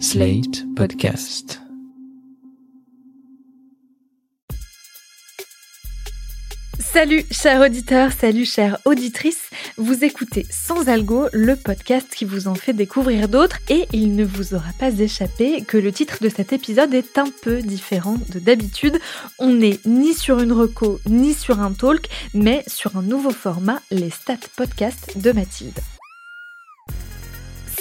Slate Podcast. Salut chers auditeurs, salut chères auditrices, vous écoutez Sans Algo, le podcast qui vous en fait découvrir d'autres et il ne vous aura pas échappé que le titre de cet épisode est un peu différent de d'habitude. On n'est ni sur une reco ni sur un talk, mais sur un nouveau format, les Stats Podcast de Mathilde.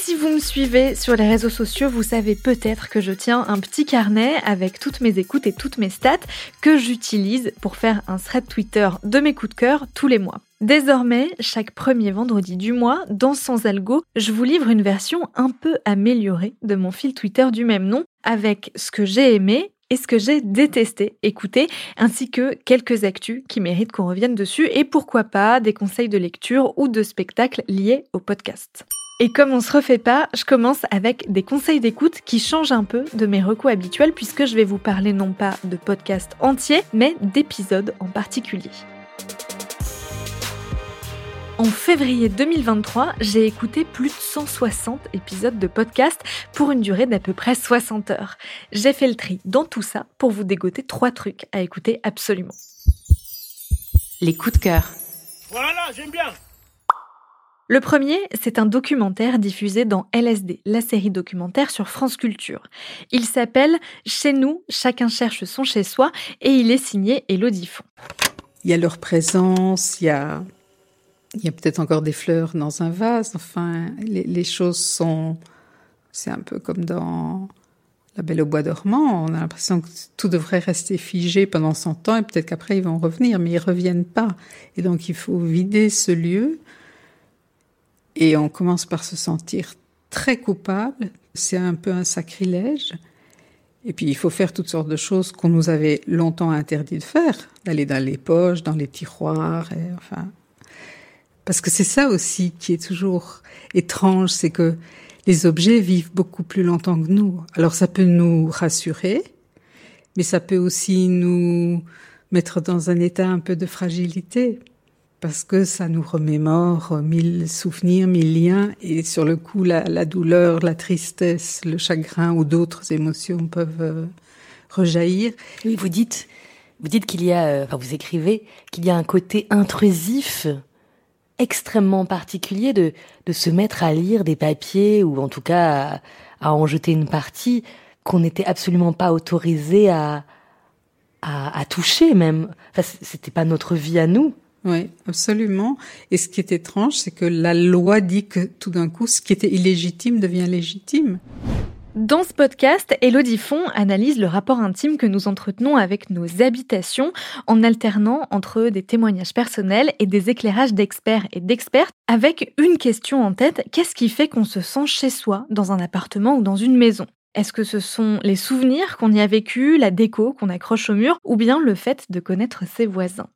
Si vous me suivez sur les réseaux sociaux, vous savez peut-être que je tiens un petit carnet avec toutes mes écoutes et toutes mes stats que j'utilise pour faire un thread Twitter de mes coups de cœur tous les mois. Désormais, chaque premier vendredi du mois, dans Sans Algo, je vous livre une version un peu améliorée de mon fil Twitter du même nom, avec ce que j'ai aimé et ce que j'ai détesté écouter, ainsi que quelques actus qui méritent qu'on revienne dessus, et pourquoi pas des conseils de lecture ou de spectacles liés au podcast. Et comme on se refait pas, je commence avec des conseils d'écoute qui changent un peu de mes recours habituels puisque je vais vous parler non pas de podcasts entiers, mais d'épisodes en particulier. En février 2023, j'ai écouté plus de 160 épisodes de podcast pour une durée d'à peu près 60 heures. J'ai fait le tri dans tout ça pour vous dégoter trois trucs à écouter absolument. Les coups de cœur. Voilà, j'aime bien. Le premier, c'est un documentaire diffusé dans LSD, la série documentaire sur France Culture. Il s'appelle Chez nous, chacun cherche son chez soi et il est signé Elodie Font. Il y a leur présence, il y a, peut-être encore des fleurs dans un vase. Enfin, les, les choses sont. C'est un peu comme dans La Belle au Bois dormant. On a l'impression que tout devrait rester figé pendant 100 ans et peut-être qu'après ils vont revenir, mais ils reviennent pas. Et donc il faut vider ce lieu et on commence par se sentir très coupable. C'est un peu un sacrilège. Et puis il faut faire toutes sortes de choses qu'on nous avait longtemps interdit de faire, d'aller dans les poches, dans les tiroirs, et enfin. Parce que c'est ça aussi qui est toujours étrange, c'est que les objets vivent beaucoup plus longtemps que nous. Alors ça peut nous rassurer, mais ça peut aussi nous mettre dans un état un peu de fragilité parce que ça nous remémore mille souvenirs, mille liens, et sur le coup, la, douleur, la tristesse, le chagrin ou d'autres émotions peuvent euh, rejaillir. Oui, vous dites, vous dites qu'il y a, euh, enfin vous écrivez qu'il y a un côté intrusif extrêmement particulier de, de se mettre à lire des papiers ou en tout cas à, à en jeter une partie qu'on n'était absolument pas autorisé à, à, à toucher même. Enfin, c'était pas notre vie à nous. Oui, absolument. Et ce qui est étrange, c'est que la loi dit que tout d'un coup, ce qui était illégitime devient légitime. Dans ce podcast, Elodie Font analyse le rapport intime que nous entretenons avec nos habitations en alternant entre des témoignages personnels et des éclairages d'experts et d'expertes avec une question en tête, qu'est-ce qui fait qu'on se sent chez soi dans un appartement ou dans une maison? Est-ce que ce sont les souvenirs qu'on y a vécu, la déco qu'on accroche au mur, ou bien le fait de connaître ses voisins?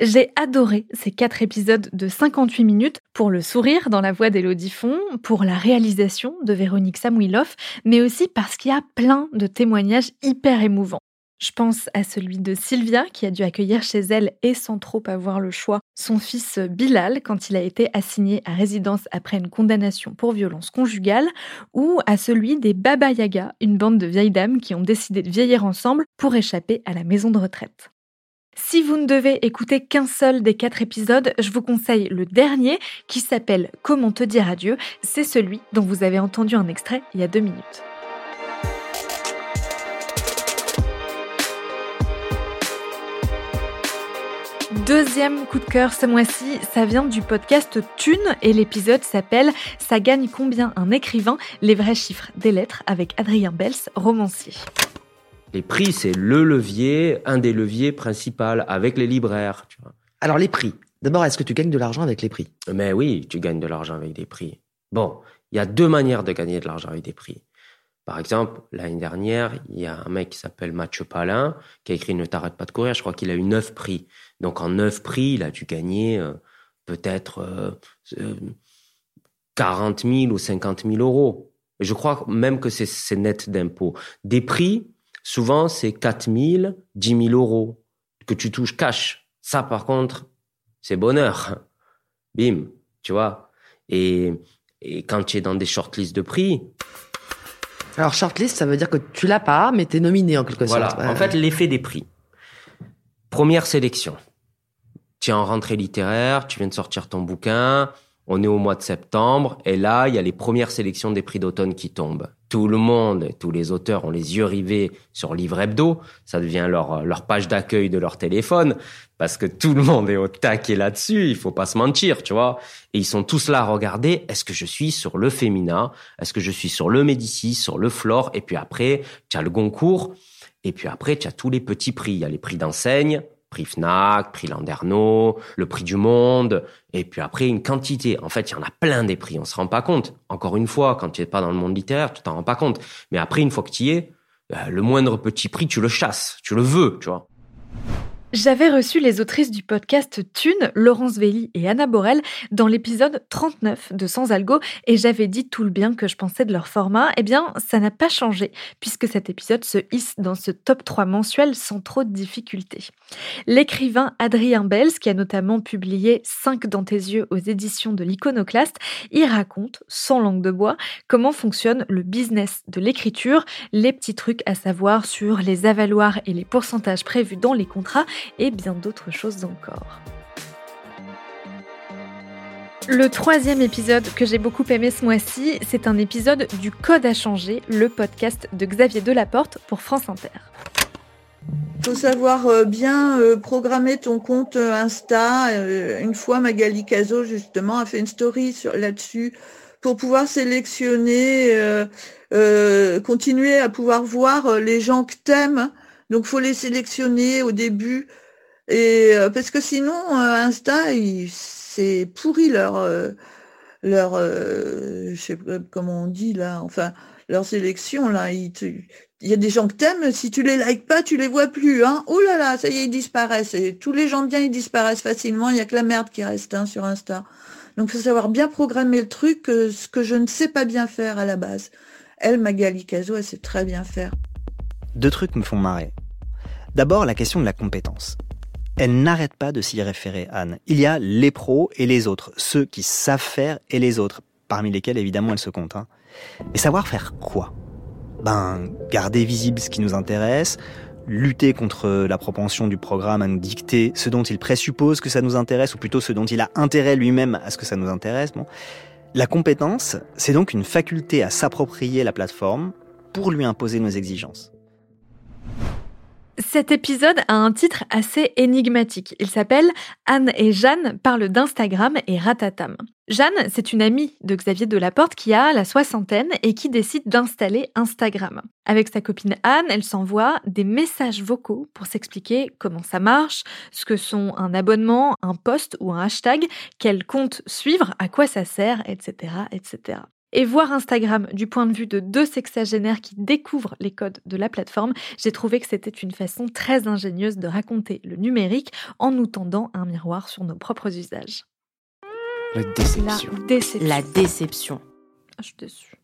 J'ai adoré ces quatre épisodes de 58 minutes pour le sourire dans la voix d'Elodie Font, pour la réalisation de Véronique Samouilov, mais aussi parce qu'il y a plein de témoignages hyper émouvants. Je pense à celui de Sylvia qui a dû accueillir chez elle et sans trop avoir le choix son fils Bilal quand il a été assigné à résidence après une condamnation pour violence conjugale, ou à celui des Baba Yaga, une bande de vieilles dames qui ont décidé de vieillir ensemble pour échapper à la maison de retraite. Si vous ne devez écouter qu'un seul des quatre épisodes, je vous conseille le dernier qui s'appelle Comment te dire adieu. C'est celui dont vous avez entendu un extrait il y a deux minutes. Deuxième coup de cœur ce mois-ci, ça vient du podcast Thune et l'épisode s'appelle Ça gagne combien un écrivain? Les vrais chiffres des lettres avec Adrien Bels, romancier. Les prix, c'est le levier, un des leviers principaux avec les libraires. Tu vois. Alors les prix. D'abord, est-ce que tu gagnes de l'argent avec les prix? Mais oui, tu gagnes de l'argent avec des prix. Bon, il y a deux manières de gagner de l'argent avec des prix. Par exemple, l'année dernière, il y a un mec qui s'appelle Mathieu Palin qui a écrit Ne t'arrête pas de courir. Je crois qu'il a eu neuf prix. Donc en neuf prix, il a dû gagner euh, peut-être euh, euh, 40 000 ou 50 000 euros. Je crois même que c'est net d'impôts. Des prix, souvent c'est 4 000, 10 000 euros que tu touches cash. Ça, par contre, c'est bonheur. Bim, tu vois. Et, et quand tu es dans des shortlists de prix, Alors shortlist, ça veut dire que tu l'as pas, mais t'es nominé en quelque Voilà. sorte. En fait, l'effet des prix. Première sélection. Tu es en rentrée littéraire, tu viens de sortir ton bouquin, on est au mois de septembre, et là, il y a les premières sélections des prix d'automne qui tombent. Tout le monde, tous les auteurs ont les yeux rivés sur Livre Hebdo, ça devient leur, leur page d'accueil de leur téléphone, parce que tout le monde est au taquet là-dessus, il faut pas se mentir, tu vois. Et ils sont tous là à regarder, est-ce que je suis sur le féminin, est-ce que je suis sur le Médicis, sur le Flore, et puis après, tu as le Goncourt, et puis après, tu as tous les petits prix. Il y a les prix d'enseigne, prix Fnac, prix Landerneau, le prix du Monde, et puis après une quantité. En fait, il y en a plein des prix, on se rend pas compte. Encore une fois, quand tu n'es pas dans le monde littéraire, tu t'en rends pas compte. Mais après, une fois que tu y es, euh, le moindre petit prix, tu le chasses, tu le veux, tu vois. J'avais reçu les autrices du podcast Thune, Laurence Velli et Anna Borel, dans l'épisode 39 de Sans Algo, et j'avais dit tout le bien que je pensais de leur format. Eh bien, ça n'a pas changé, puisque cet épisode se hisse dans ce top 3 mensuel sans trop de difficultés. L'écrivain Adrien Bels, qui a notamment publié 5 dans tes yeux aux éditions de l'Iconoclaste, y raconte, sans langue de bois, comment fonctionne le business de l'écriture, les petits trucs à savoir sur les avaloirs et les pourcentages prévus dans les contrats, et bien d'autres choses encore. Le troisième épisode que j'ai beaucoup aimé ce mois-ci, c'est un épisode du Code à changer, le podcast de Xavier Delaporte pour France Inter. Il faut savoir euh, bien euh, programmer ton compte euh, Insta. Une fois, Magali Caso, justement, a fait une story sur- là-dessus pour pouvoir sélectionner, euh, euh, continuer à pouvoir voir les gens que t'aimes. Donc, faut les sélectionner au début. Et euh, parce que sinon, euh, Insta, c'est pourri leur euh, leur je sais pas comment on dit là, enfin leur sélection là. Il y a des gens que t'aimes, si tu les likes pas, tu les vois plus, hein. Oh là là, ça y est, ils disparaissent. Et tous les gens bien, ils disparaissent facilement. Il y a que la merde qui reste hein, sur Insta. Donc, faut savoir bien programmer le truc, ce que je ne sais pas bien faire à la base. Elle, Magali Caso, elle sait très bien faire. Deux trucs me font marrer. D'abord, la question de la compétence. Elle n'arrête pas de s'y référer, Anne. Il y a les pros et les autres, ceux qui savent faire et les autres, parmi lesquels évidemment elle se compte. Hein. Et savoir faire quoi? Ben, garder visible ce qui nous intéresse, lutter contre la propension du programme à nous dicter ce dont il présuppose que ça nous intéresse, ou plutôt ce dont il a intérêt lui-même à ce que ça nous intéresse. Bon. La compétence, c'est donc une faculté à s'approprier la plateforme pour lui imposer nos exigences. Cet épisode a un titre assez énigmatique. Il s'appelle Anne et Jeanne parlent d'Instagram et ratatam. Jeanne, c'est une amie de Xavier Delaporte qui a la soixantaine et qui décide d'installer Instagram. Avec sa copine Anne, elle s'envoie des messages vocaux pour s'expliquer comment ça marche, ce que sont un abonnement, un post ou un hashtag, qu'elle compte suivre, à quoi ça sert, etc., etc. Et voir Instagram du point de vue de deux sexagénaires qui découvrent les codes de la plateforme, j'ai trouvé que c'était une façon très ingénieuse de raconter le numérique en nous tendant un miroir sur nos propres usages. La La déception. déception. La déception. Ah, je suis déçue.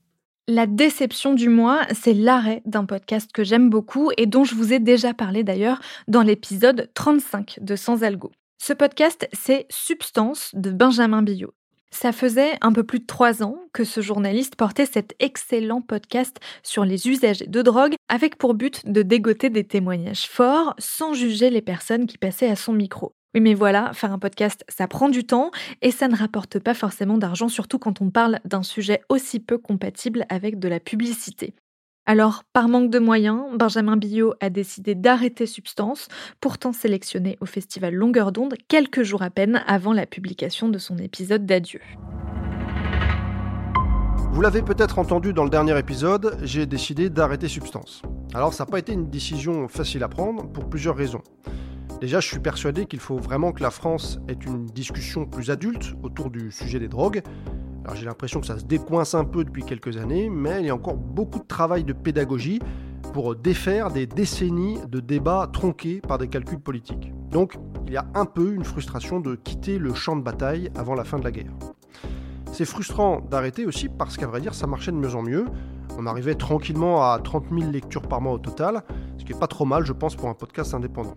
La déception du mois, c'est l'arrêt d'un podcast que j'aime beaucoup et dont je vous ai déjà parlé d'ailleurs dans l'épisode 35 de Sans Algo. Ce podcast, c'est Substance de Benjamin Billot. Ça faisait un peu plus de trois ans que ce journaliste portait cet excellent podcast sur les usagers de drogue avec pour but de dégoter des témoignages forts sans juger les personnes qui passaient à son micro. Oui mais voilà, faire un podcast, ça prend du temps et ça ne rapporte pas forcément d'argent, surtout quand on parle d'un sujet aussi peu compatible avec de la publicité. Alors, par manque de moyens, Benjamin Billot a décidé d'arrêter Substance, pourtant sélectionné au festival Longueur d'onde quelques jours à peine avant la publication de son épisode d'adieu. Vous l'avez peut-être entendu dans le dernier épisode, j'ai décidé d'arrêter Substance. Alors ça n'a pas été une décision facile à prendre pour plusieurs raisons. Déjà, je suis persuadé qu'il faut vraiment que la France ait une discussion plus adulte autour du sujet des drogues. Alors j'ai l'impression que ça se décoince un peu depuis quelques années, mais il y a encore beaucoup de travail de pédagogie pour défaire des décennies de débats tronqués par des calculs politiques. Donc, il y a un peu une frustration de quitter le champ de bataille avant la fin de la guerre. C'est frustrant d'arrêter aussi parce qu'à vrai dire, ça marchait de mieux en mieux. On arrivait tranquillement à 30 000 lectures par mois au total, ce qui est pas trop mal, je pense, pour un podcast indépendant.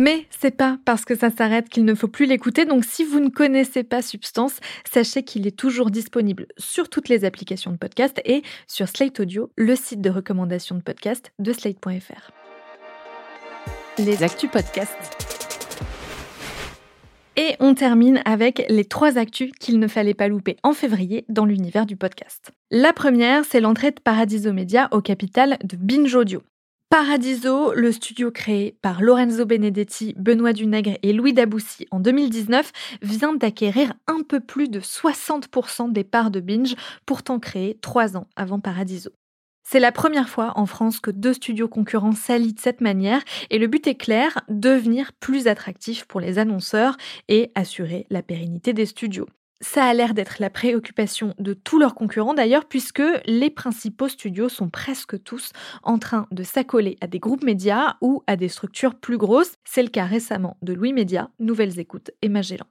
Mais c'est pas parce que ça s'arrête qu'il ne faut plus l'écouter, donc si vous ne connaissez pas Substance, sachez qu'il est toujours disponible sur toutes les applications de podcast et sur Slate Audio, le site de recommandation de podcast de slate.fr. Les actus podcast. Et on termine avec les trois actus qu'il ne fallait pas louper en février dans l'univers du podcast. La première, c'est l'entrée de Paradiso Media au capital de Binge Audio. Paradiso, le studio créé par Lorenzo Benedetti, Benoît Dunègre et Louis Daboussi en 2019, vient d'acquérir un peu plus de 60% des parts de Binge, pourtant créé trois ans avant Paradiso. C'est la première fois en France que deux studios concurrents s'allient de cette manière et le but est clair, devenir plus attractif pour les annonceurs et assurer la pérennité des studios. Ça a l'air d'être la préoccupation de tous leurs concurrents d'ailleurs, puisque les principaux studios sont presque tous en train de s'accoler à des groupes médias ou à des structures plus grosses. C'est le cas récemment de Louis Média, Nouvelles Écoutes et Magellan.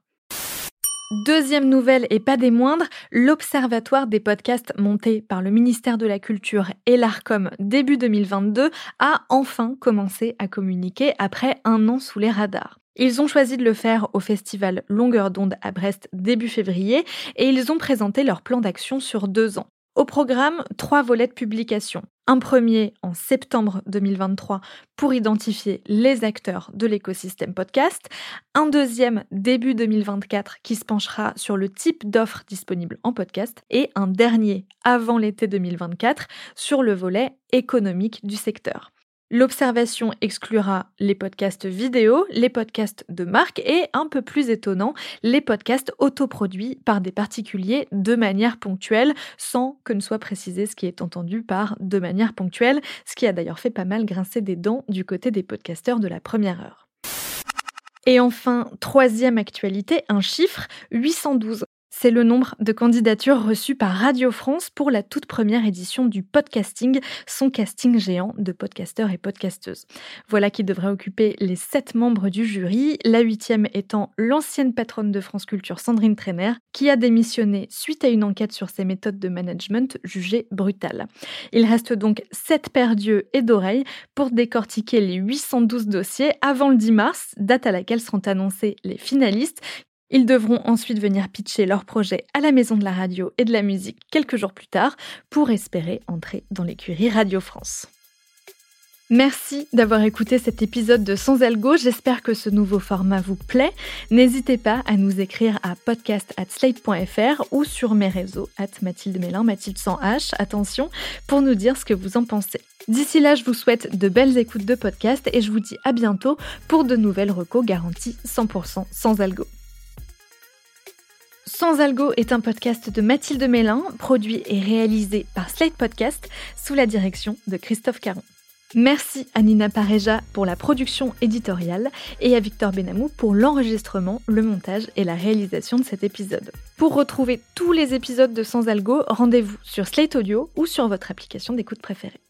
Deuxième nouvelle et pas des moindres, l'Observatoire des podcasts monté par le ministère de la Culture et l'ARCOM début 2022 a enfin commencé à communiquer après un an sous les radars. Ils ont choisi de le faire au festival Longueur d'onde à Brest début février et ils ont présenté leur plan d'action sur deux ans. Au programme, trois volets de publication. Un premier en septembre 2023 pour identifier les acteurs de l'écosystème podcast. Un deuxième début 2024 qui se penchera sur le type d'offres disponibles en podcast. Et un dernier avant l'été 2024 sur le volet économique du secteur. L'observation exclura les podcasts vidéo, les podcasts de marque et, un peu plus étonnant, les podcasts autoproduits par des particuliers de manière ponctuelle, sans que ne soit précisé ce qui est entendu par de manière ponctuelle, ce qui a d'ailleurs fait pas mal grincer des dents du côté des podcasteurs de la première heure. Et enfin, troisième actualité, un chiffre, 812. C'est le nombre de candidatures reçues par Radio France pour la toute première édition du podcasting, son casting géant de podcasteurs et podcasteuses. Voilà qui devrait occuper les sept membres du jury, la huitième étant l'ancienne patronne de France Culture Sandrine Trainer, qui a démissionné suite à une enquête sur ses méthodes de management jugées brutales. Il reste donc sept paires d'yeux et d'oreilles pour décortiquer les 812 dossiers avant le 10 mars, date à laquelle seront annoncés les finalistes, ils devront ensuite venir pitcher leur projet à la Maison de la Radio et de la Musique quelques jours plus tard pour espérer entrer dans l'écurie Radio France. Merci d'avoir écouté cet épisode de Sans Algo. J'espère que ce nouveau format vous plaît. N'hésitez pas à nous écrire à podcast@slate.fr ou sur mes réseaux at Mathilde Mélin, Mathilde sans H, attention, pour nous dire ce que vous en pensez. D'ici là, je vous souhaite de belles écoutes de podcast et je vous dis à bientôt pour de nouvelles recos garanties 100% sans algo. Sans Algo est un podcast de Mathilde Mélin, produit et réalisé par Slate Podcast sous la direction de Christophe Caron. Merci à Nina Pareja pour la production éditoriale et à Victor Benamou pour l'enregistrement, le montage et la réalisation de cet épisode. Pour retrouver tous les épisodes de Sans Algo, rendez-vous sur Slate Audio ou sur votre application d'écoute préférée.